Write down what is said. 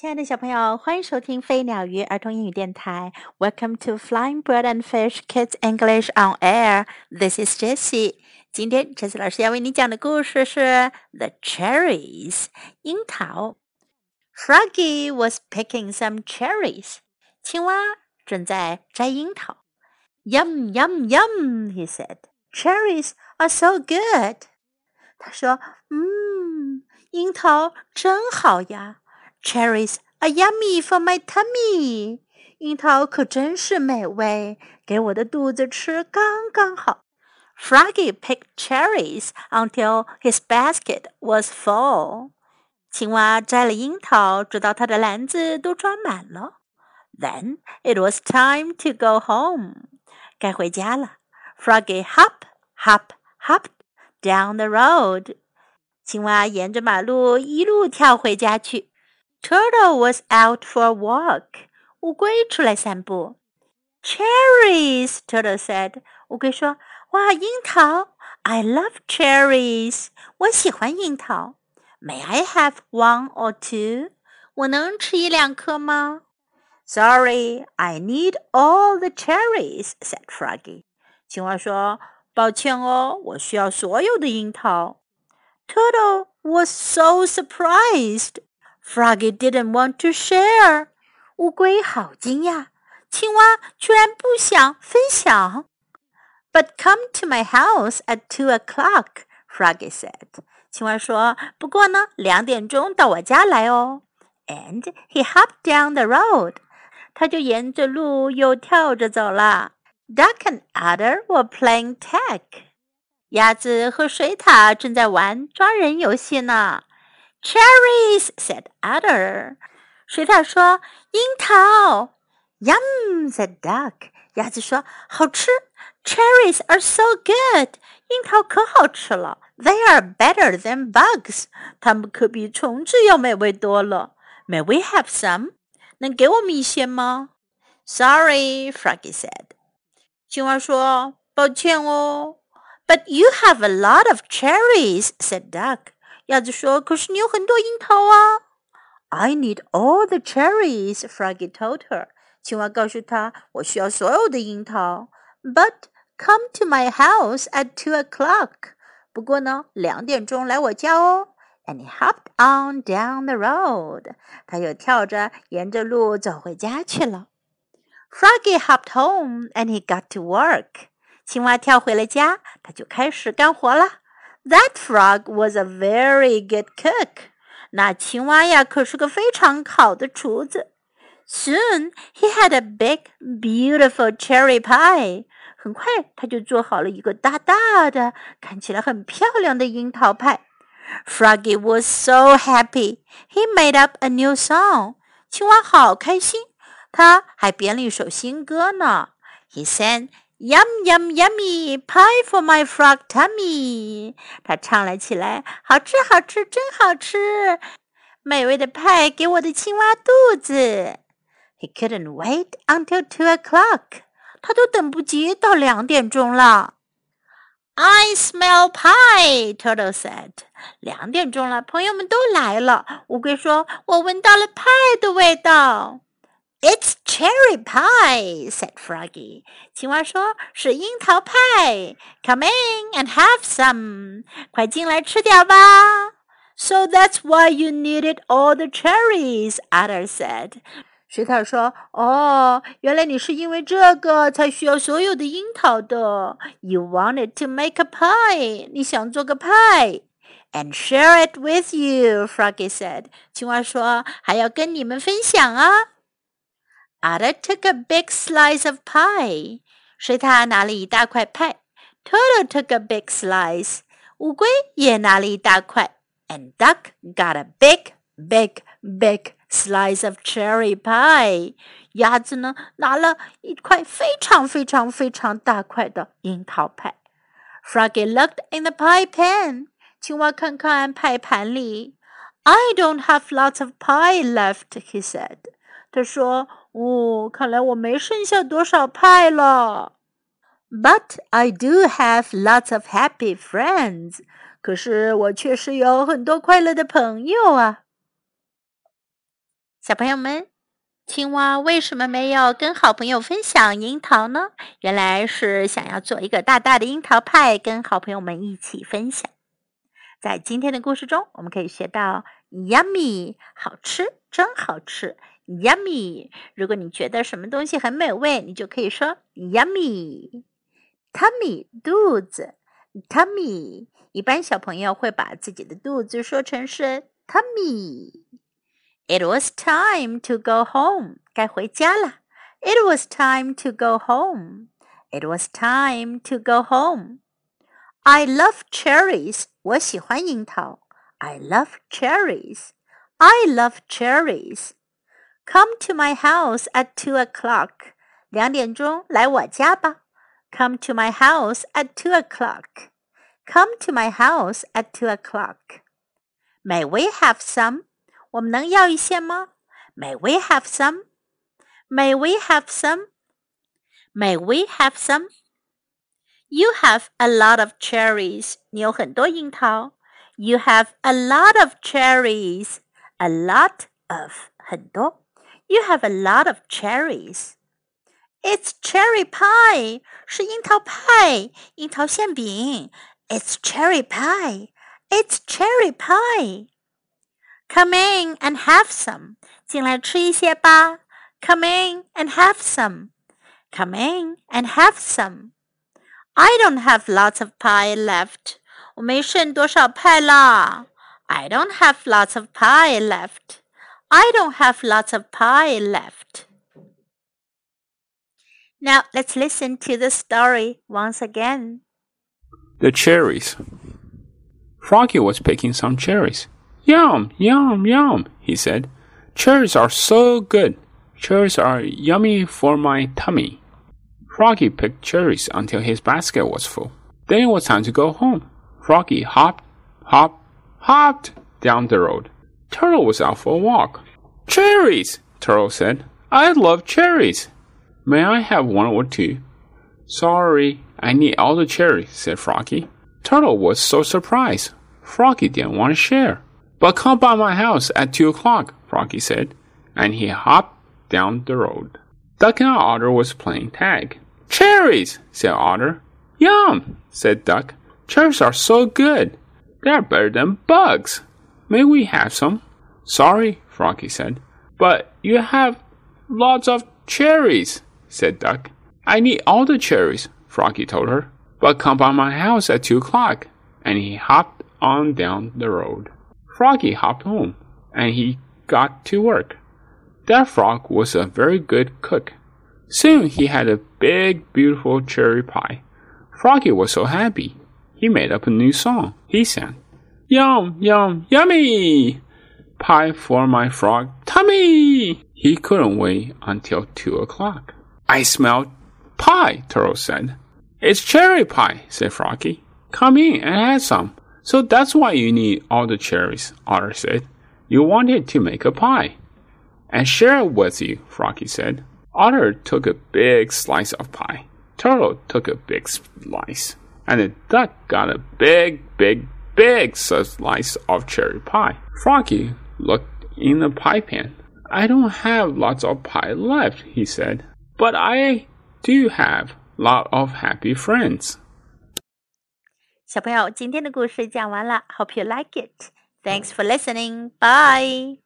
亲爱的小朋友，欢迎收听飞鸟鱼儿童英语电台。Welcome to Flying Bird and Fish Kids English on Air. This is Jessie. 今天 Jessie 老师要为你讲的故事是《The Cherries》樱桃。Froggy was picking some cherries. 青蛙正在摘樱桃。Yum yum yum, he said. Cherries are so good. 他说：“嗯，樱桃真好呀。” Cherries are yummy for my tummy. 樱桃可真是美味，给我的肚子吃刚刚好。Froggy picked cherries until his basket was full. 青蛙摘了樱桃，直到它的篮子都装满了。Then it was time to go home. 该回家了。Froggy hop, hop, hopped down the road. 青蛙沿着马路一路跳回家去。 Turtle was out for a walk. 乌龟出来散步。Cherries, Turtle said. 乌龟说：“哇，樱桃！I love cherries. 我喜欢樱桃。May I have one or two? 我能吃一两颗吗？Sorry, I need all the cherries," said Froggy. 青蛙说：“抱歉哦，我需要所有的樱桃。” Turtle was so surprised. Froggy didn't want to share. 乌龟好惊讶，青蛙居然不想分享。But come to my house at two o'clock, Froggy said. 青蛙说：“不过呢，两点钟到我家来哦。” And he hopped down the road. 他就沿着路又跳着走了。Duck and otter were playing tag. 鸭子和水獭正在玩抓人游戏呢。 Cherries said Otter. 水獭说樱桃。Yum said Duck. 鸭子说好吃。Cherries are so good. 樱桃可好吃了。They are better than bugs. 它们可比虫子要美味多了。May we have some? 能给我们一些吗？Sorry, Froggy said. 青蛙说抱歉哦。But you have a lot of cherries, said Duck. 鸭子说：“可是你有很多樱桃啊。” I need all the cherries, Froggy told her. 青蛙告诉他：“我需要所有的樱桃。” But come to my house at two o'clock. 不过呢，两点钟来我家哦。And he hopped on down the road. 他又跳着沿着路走回家去了。Froggy hopped home and he got to work. 青蛙跳回了家，他就开始干活了。that frog was a very good cook. 那青蛙呀，可是个非常好的厨子。Soon he had a big, beautiful cherry pie. 很快他就做好了一个大大的、看起来很漂亮的樱桃派。Froggy was so happy. He made up a new song. 青蛙好开心，他还编了一首新歌呢。He sang Yum yum yummy pie for my frog tummy，他唱了起来，好吃好吃真好吃，美味的派给我的青蛙肚子。He couldn't wait until two o'clock，他都等不及到两点钟了。I smell pie，Turtle said。两点钟了，朋友们都来了。乌龟说：“我闻到了派的味道。” It's cherry pie," said Froggy. 青蛙说：“是樱桃派。Come in and have some. 快进来吃点吧。” So that's why you needed all the cherries," Otter said. 水獭说：“哦，原来你是因为这个才需要所有的樱桃的。You wanted to make a pie. 你想做个派。” And share it with you, Froggy said. 青蛙说：“还要跟你们分享啊。” Otter took a big slice of pie. 水獭拿了一大块派。Turtle took a big slice. 乌龟也拿了一大块。And duck got a big, big, big slice of cherry pie. 鸭子呢，拿了一块非常非常非常大块的樱桃派。Froggy looked in the pie pan. 青蛙看看派盘里。I don't have lots of pie left, he said. 他说：“哦，看来我没剩下多少派了。But I do have lots of happy friends。可是我确实有很多快乐的朋友啊。”小朋友们，青蛙为什么没有跟好朋友分享樱桃呢？原来是想要做一个大大的樱桃派，跟好朋友们一起分享。在今天的故事中，我们可以学到 “yummy”，好吃，真好吃，“yummy”。如果你觉得什么东西很美味，你就可以说 “yummy”。tummy，肚子，tummy。一般小朋友会把自己的肚子说成是 tummy。It was time to go home. 该回家了。It was time to go home. It was time to go home. I love cherries. 我喜欢樱桃。I love cherries. I love cherries. Come to my house at two o'clock. 两点钟来我家吧。Come to my house at two o'clock. Come to my house at two o'clock. May we have some? 我们能要一些吗？May we have some? May we have some? May we have some? You have a lot of cherries. 你有很多樱桃。You have a lot of cherries. A lot of 很多。 You have a lot of cherries. It's cherry pie. 是樱桃派，樱桃馅饼。It's cherry pie. It's cherry pie. Come in and have some. 进来吃一些吧。Come in and have some. Come in and have some. I don't have lots of pie left. 我没剩多少派啦。I don't have lots of pie left. I don't have lots of pie left. Now let's listen to the story once again. The cherries. Froggy was picking some cherries. Yum, yum, yum, he said. Cherries are so good. Cherries are yummy for my tummy. Froggy picked cherries until his basket was full. Then it was time to go home. Froggy hopped, hopped, hopped down the road. Turtle was out for a walk. Cherries, Turtle said. I love cherries. May I have one or two? Sorry, I need all the cherries, said Froggy. Turtle was so surprised. Froggy didn't want to share. But come by my house at two o'clock, Froggy said, and he hopped down the road. Duck and Otter was playing tag. Cherries, said Otter. Yum, said Duck. Cherries are so good. They're better than bugs. May we have some? Sorry, Froggy said. But you have lots of cherries, said Duck. I need all the cherries, Froggy told her. But come by my house at two o'clock. And he hopped on down the road. Froggy hopped home, and he got to work. That frog was a very good cook. Soon he had a big, beautiful cherry pie. Froggy was so happy. He made up a new song. He sang, Yum, yum, yummy! Pie for my frog tummy! He couldn't wait until two o'clock. I smell pie, Turtle said. It's cherry pie, said Froggy. Come in and have some. So that's why you need all the cherries, Otter said. You wanted to make a pie. And share it with you, Froggy said. Otter took a big slice of pie. Turtle took a big slice. And the duck got a big, big, big slice of cherry pie. Froggy looked in the pie pan. I don't have lots of pie left, he said. But I do have lot of happy friends. 小朋友，今天的故事讲完了。Hope you like it. Thanks for listening. Bye.